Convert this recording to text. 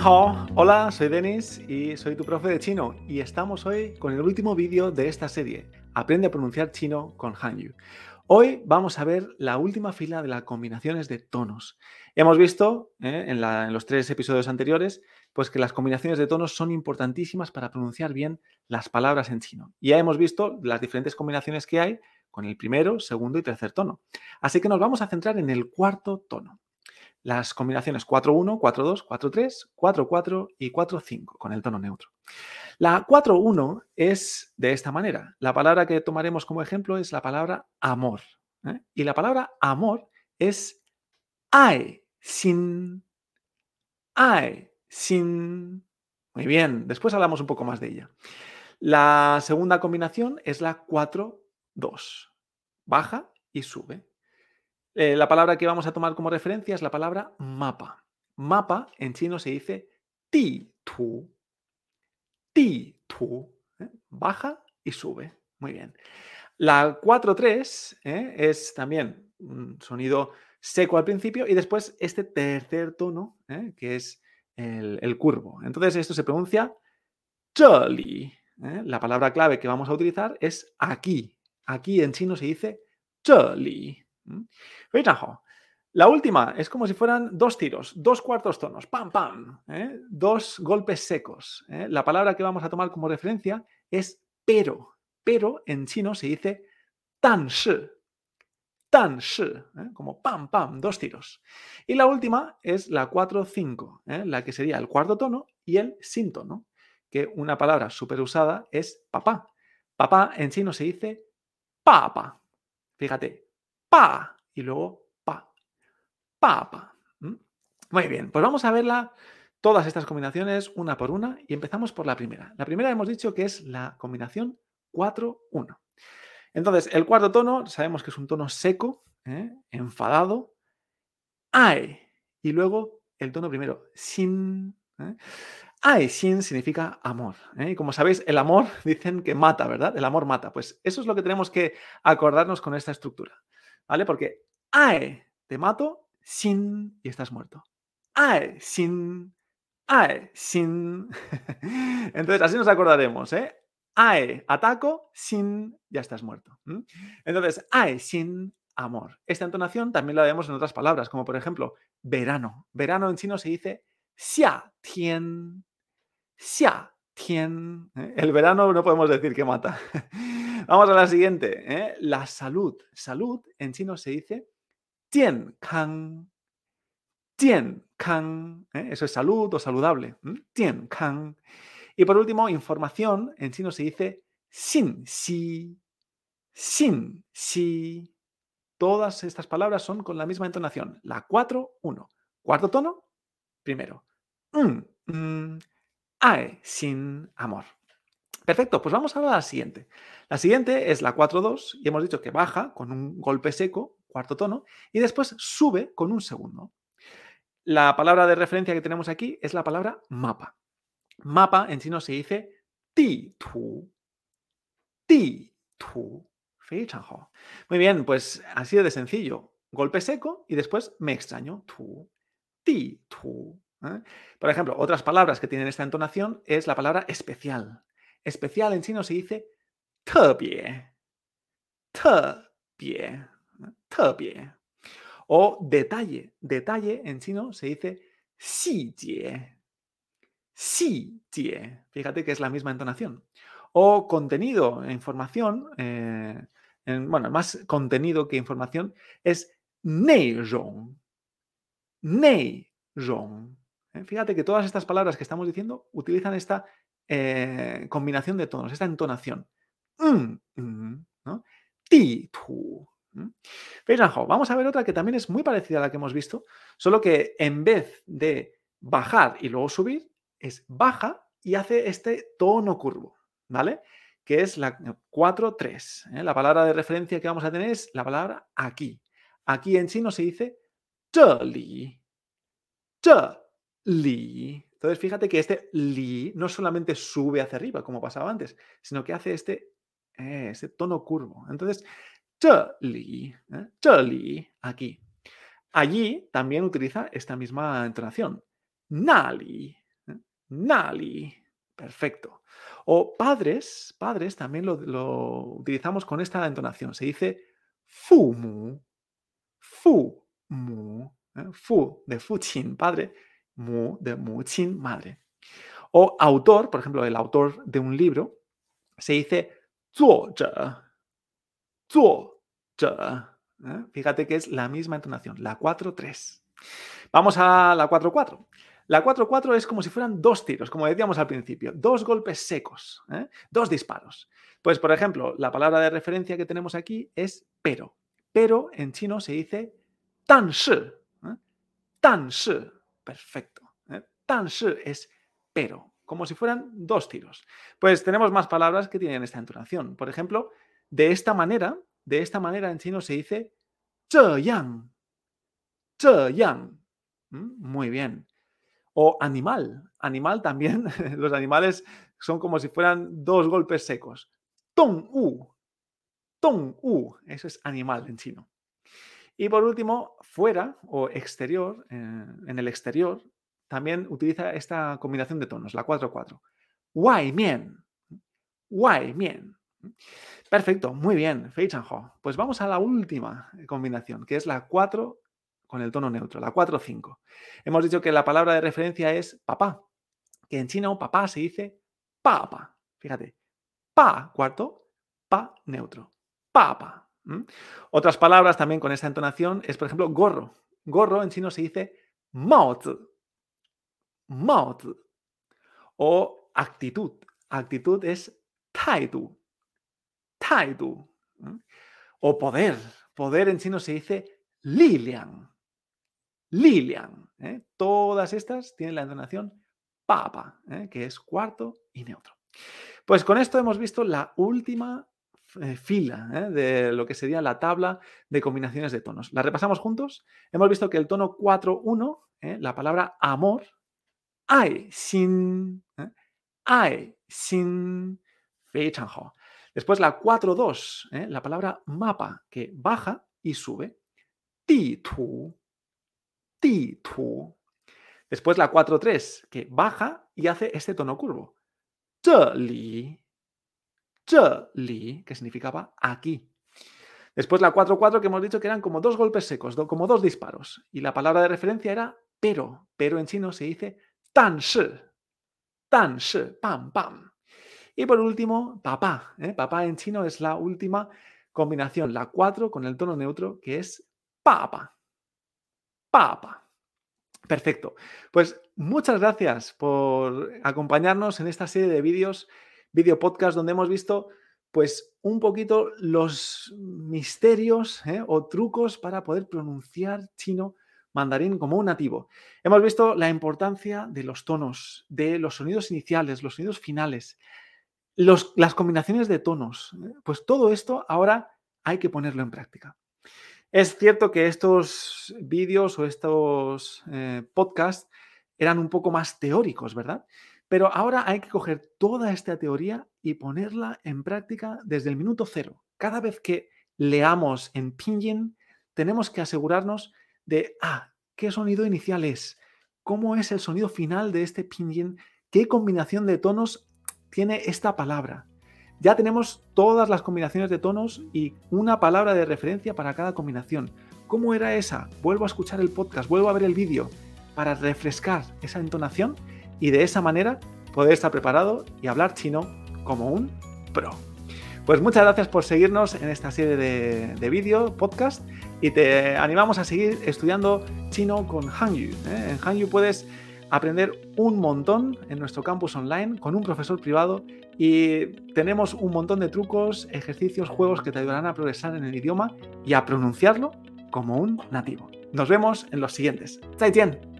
Hola, soy Denis y soy tu profe de chino y estamos hoy con el último vídeo de esta serie, Aprende a pronunciar chino con Hanyu. Hoy vamos a ver la última fila de las combinaciones de tonos. Hemos visto eh, en, en, los tres episodios anteriores pues que las combinaciones de tonos son importantísimas para pronunciar bien las palabras en chino. Y ya hemos visto las diferentes combinaciones que hay con el primero, segundo y tercer tono. Así que nos vamos a centrar en el cuarto tono las combinaciones 4-1, 4-2, 4-3, 4-4 y 4-5 con el tono neutro. La 4-1 es de esta manera. La palabra que tomaremos como ejemplo es la palabra amor. ¿eh? Y la palabra amor es ai, sin, ai, sin. Muy bien, después hablamos un poco más de ella. La segunda combinación es la 4-2. Baja y sube. Eh, la palabra que vamos a tomar como referencia es la palabra mapa. Mapa en chino se dice ti tu. Ti tu. ¿eh? Baja y sube. Muy bien. La 4-3 ¿eh? es también un sonido seco al principio y después este tercer tono, que es el, curvo. Entonces esto se pronuncia zheli. La palabra clave que vamos a utilizar es aquí. Aquí en chino se dice La última es como si fueran dos tiros, dos cuartos tonos, pam, pam, ¿eh? dos golpes secos. ¿eh? La palabra que vamos a tomar como referencia es pero. Pero en chino se dice tan shi, tan shi, ¿eh? como pam, pam, dos tiros. Y la última es la 4-5, la que sería el cuarto tono y el sin tono, que una palabra súper usada es papá. Papá en chino se dice papa. Fíjate, pa y luego pa. Papa. Muy bien, pues vamos a verla todas estas combinaciones una por una y empezamos por la primera. La primera hemos dicho que es la combinación 4-1. Entonces, el cuarto tono sabemos que es un tono seco, ¿eh? enfadado, ae, y luego el tono primero, sin. ¿eh? Ae, sin significa amor. ¿eh? Y como sabéis, el amor dicen que mata, ¿verdad? El amor mata. Pues eso es lo que tenemos que acordarnos con esta estructura. ¿Vale? Porque ae, te mato, sin, y estás muerto. Ae, sin, ae, sin. Entonces, así nos acordaremos, ¿eh? Ae, ataco, sin, ya estás muerto. Entonces, ae, sin, amor. Esta entonación también la vemos en otras palabras, como por ejemplo, verano. Verano en chino se dice xia tien, xia tien. ¿eh? El verano no podemos decir que mata. Vamos a la siguiente. ¿eh? La salud. Salud en chino se dice tien kang. Tien kang. ¿eh? Eso es salud o saludable. Tien kang. Y por último, información. En chino se dice sin si. Sin si. Todas estas palabras son con la misma entonación. La 4-1. Cuarto tono, primero. Mm, sin amor. Perfecto, pues vamos a la siguiente. La siguiente es la 4-2 y hemos dicho que baja con un golpe seco, cuarto tono, y después sube con un segundo. La palabra de referencia que tenemos aquí es la palabra mapa. Mapa en chino se dice ti tu. Ti tu. Muy bien, pues así de sencillo. Golpe seco y después me extraño. Tu. Ti tu. ¿eh? Por ejemplo, otras palabras que tienen esta entonación es la palabra especial especial en chino se dice tebie. Tebie. Tebie. O detalle. Detalle en chino se dice xi jie. Fíjate que es la misma entonación. O contenido, e información. Eh, en, bueno, más contenido que información es nei rong. Eh. Fíjate que todas estas palabras que estamos diciendo utilizan esta eh, combinación de tonos, esta entonación. Mm, mm, ¿no? Ti, tu. Vamos a ver otra que también es muy parecida a la que hemos visto, solo que en vez de bajar y luego subir, es baja y hace este tono curvo, ¿vale? Que es la 4-3. ¿eh? La palabra de referencia que vamos a tener es la palabra aquí. Aquí en chino se dice 这里,这里. entonces, fíjate que este li no solamente sube hacia arriba, como pasaba antes, sino que hace este, eh, este tono curvo. Entonces, li, ¿eh? li, aquí. Allí también utiliza esta misma entonación. Nali, nali. Perfecto. O padres, padres también lo, utilizamos con esta entonación. Se dice fumu, fu, mu, ¿eh? fu de fuchin, padre, mu de muchin, madre. O autor, por ejemplo, el autor de un libro, se dice zuozhe, zuozhe. ¿eh? Fíjate que es la misma entonación, la 4-3. Vamos a la 4-4. La 4-4 es como si fueran dos tiros, como decíamos al principio, dos golpes secos, ¿eh? dos disparos. Pues, por ejemplo, la palabra de referencia que tenemos aquí es pero. Pero en chino se dice tan shi. ¿eh? Tan shi perfecto. ¿eh? Tan se es pero, como si fueran dos tiros. Pues tenemos más palabras que tienen esta entonación. Por ejemplo, de esta manera, de esta manera en chino se dice yang, yang. Muy bien. O animal. Animal también. Los animales son como si fueran dos golpes secos. Tong u. Tong u. Eso es animal en chino. Y por último, fuera o exterior, eh, en el exterior, también utiliza esta combinación de tonos, la 4-4. Wai mien. Wai mien. Perfecto, muy bien, Fei Pues vamos a la última combinación, que es la 4 con el tono neutro, la 4-5. Hemos dicho que la palabra de referencia es papá, que en chino papá se dice papa. Fíjate, pa cuarto, pa neutro, papa. Otras palabras también con esta entonación es, por ejemplo, gorro. Gorro en chino se dice maozi, maozi. O actitud. Actitud es taidu, taidu. O poder. Poder en chino se dice lilian. Lilian. ¿eh? Todas estas tienen la entonación papa, ¿eh? que es cuarto y neutro. Pues con esto hemos visto la última eh, fila de lo que sería la tabla de combinaciones de tonos. ¿La repasamos juntos? Hemos visto que el tono 4-1, la palabra amor, ai, sin, ai, sin, Después la 4-2, la palabra mapa, que baja y sube, ti, tu, tu. Después la 4-3, que baja y hace este tono curvo. li, li, que significaba aquí. Después la 4-4, que hemos dicho que eran como dos golpes secos, como dos disparos. Y la palabra de referencia era pero. Pero en chino se dice tan shi. Tan shi, pam, pam. Y por último, papá. ¿eh? Papá en chino es la última combinación, la 4 con el tono neutro, que es papa. Papa. Perfecto. Pues muchas gracias por acompañarnos en esta serie de vídeos, vídeo podcast, donde hemos visto pues un poquito los misterios ¿eh? o trucos para poder pronunciar chino mandarín como un nativo. Hemos visto la importancia de los tonos, de los sonidos iniciales, los sonidos finales, las combinaciones de tonos. ¿eh? Pues todo esto ahora hay que ponerlo en práctica. Es cierto que estos vídeos o estos eh, podcasts eran un poco más teóricos, ¿verdad? Pero ahora hay que coger toda esta teoría y ponerla en práctica desde el minuto cero. Cada vez que leamos en Pinyin, tenemos que asegurarnos de, ah, ¿qué sonido inicial es? ¿Cómo es el sonido final de este Pinyin? ¿Qué combinación de tonos tiene esta palabra? Ya tenemos todas las combinaciones de tonos y una palabra de referencia para cada combinación. ¿Cómo era esa? Vuelvo a escuchar el podcast, vuelvo a ver el vídeo para refrescar esa entonación y de esa manera poder estar preparado y hablar chino como un pro. Pues muchas gracias por seguirnos en esta serie de, de vídeo, podcast, y te animamos a seguir estudiando chino con Hangyu. ¿eh? En Hangyu puedes aprender un montón en nuestro campus online con un profesor privado y tenemos un montón de trucos, ejercicios, juegos que te ayudarán a progresar en el idioma y a pronunciarlo como un nativo. Nos vemos en los siguientes. ¡Zaijian!